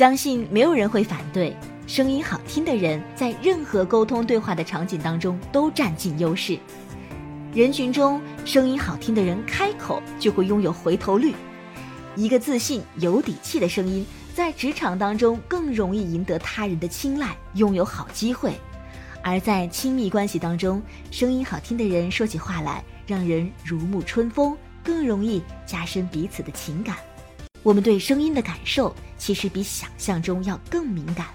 相信没有人会反对，声音好听的人在任何沟通对话的场景当中都占尽优势。人群中声音好听的人开口就会拥有回头率，一个自信有底气的声音在职场当中更容易赢得他人的青睐，拥有好机会；而在亲密关系当中，声音好听的人说起话来让人如沐春风，更容易加深彼此的情感。我们对声音的感受其实比想象中要更敏感，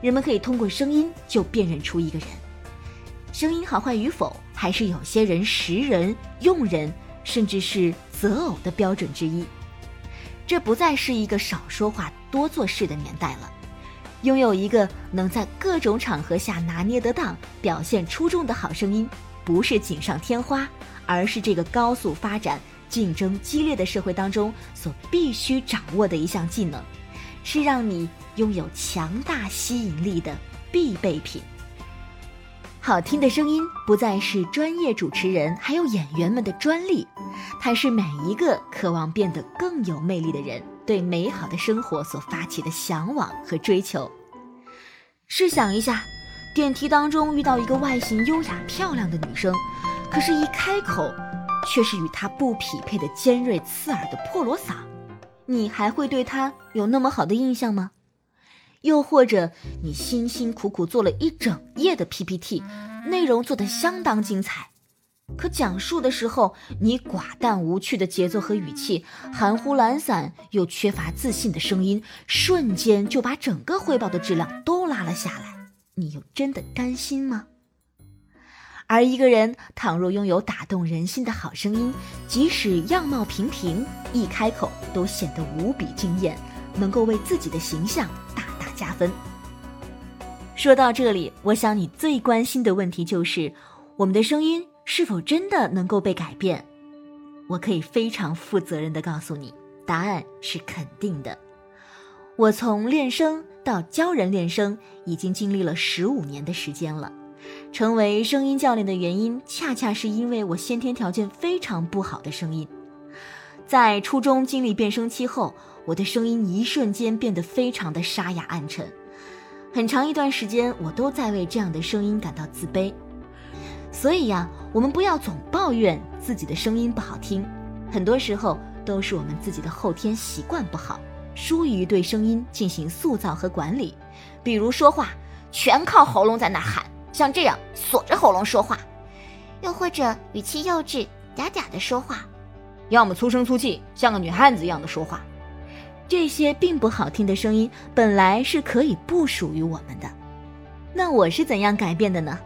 人们可以通过声音就辨认出一个人。声音好坏与否，还是有些人识人、用人，甚至是择偶的标准之一。这不再是一个少说话、多做事的年代了。拥有一个能在各种场合下拿捏得当、表现出众的好声音，不是锦上添花，而是这个高速发展、竞争激烈的社会当中所必须掌握的一项技能，是让你拥有强大吸引力的必备品。好听的声音不再是专业主持人还有演员们的专利，它是每一个渴望变得更有魅力的人对美好的生活所发起的向往和追求。试想一下，电梯当中遇到一个外形优雅漂亮的女生，可是，一开口却是与他不匹配的尖锐刺耳的破锣嗓，你还会对他有那么好的印象吗？又或者，你辛辛苦苦做了一整夜的 PPT，内容做得相当精彩，可讲述的时候，你寡淡无趣的节奏和语气，含糊懒散又缺乏自信的声音，瞬间就把整个汇报的质量都拉了下来。你又真的甘心吗？而一个人倘若拥有打动人心的好声音，即使样貌平平，一开口都显得无比惊艳，能够为自己的形象大大。加分。说到这里，我想你最关心的问题就是，我们的声音是否真的能够被改变？我可以非常负责任的告诉你，答案是肯定的。我从练声到教人练声，已经经历了十五年的时间了。成为声音教练的原因，恰恰是因为我先天条件非常不好的声音。在初中经历变声期后。我的声音一瞬间变得非常的沙哑暗沉，很长一段时间我都在为这样的声音感到自卑。所以呀，我们不要总抱怨自己的声音不好听，很多时候都是我们自己的后天习惯不好，疏于对声音进行塑造和管理。比如说话全靠喉咙在那喊，像这样锁着喉咙说话，又或者语气幼稚嗲嗲的说话，要么粗声粗气像个女汉子一样的说话。这些并不好听的声音本来是可以不属于我们的，那我是怎样改变的呢？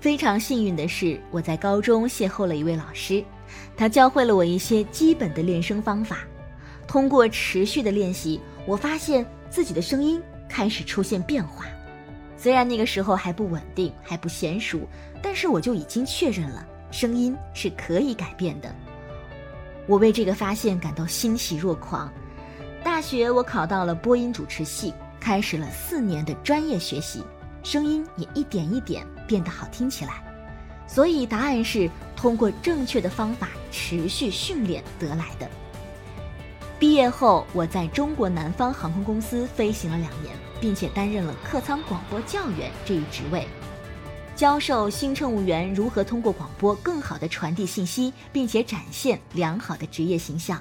非常幸运的是，我在高中邂逅了一位老师，他教会了我一些基本的练声方法。通过持续的练习，我发现自己的声音开始出现变化。虽然那个时候还不稳定，还不娴熟，但是我就已经确认了声音是可以改变的。我为这个发现感到欣喜若狂。大学我考到了播音主持系，开始了四年的专业学习，声音也一点一点变得好听起来。所以答案是通过正确的方法持续训练得来的。毕业后，我在中国南方航空公司飞行了两年，并且担任了客舱广播教员这一职位，教授新乘务员如何通过广播更好地传递信息，并且展现良好的职业形象。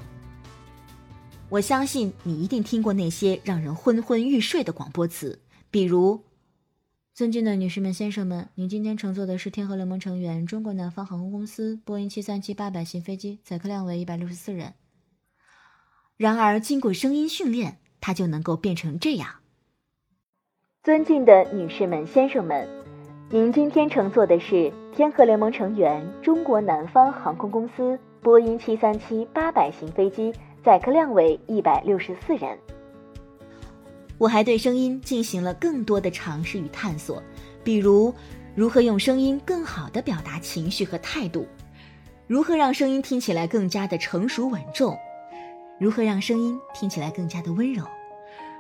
我相信你一定听过那些让人昏昏欲睡的广播词，比如：“尊敬的女士们、先生们，您今天乘坐的是天河联盟成员中国南方航空公司波音七三七八百型飞机，载客量为一百六十四人。”然而，经过声音训练，它就能够变成这样：“尊敬的女士们、先生们，您今天乘坐的是天河联盟成员中国南方航空公司波音七三七八百型飞机。”载客量为一百六十四人。我还对声音进行了更多的尝试与探索，比如如何用声音更好地表达情绪和态度，如何让声音听起来更加的成熟稳重，如何让声音听起来更加的温柔，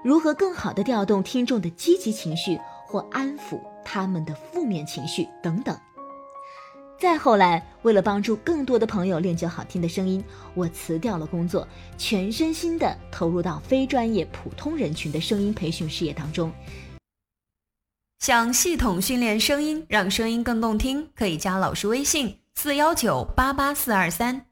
如何更好地调动听众的积极情绪或安抚他们的负面情绪等等。再后来，为了帮助更多的朋友练就好听的声音，我辞掉了工作，全身心的投入到非专业普通人群的声音培训事业当中。想系统训练声音，让声音更动听，可以加老师微信：四幺九八八四二三。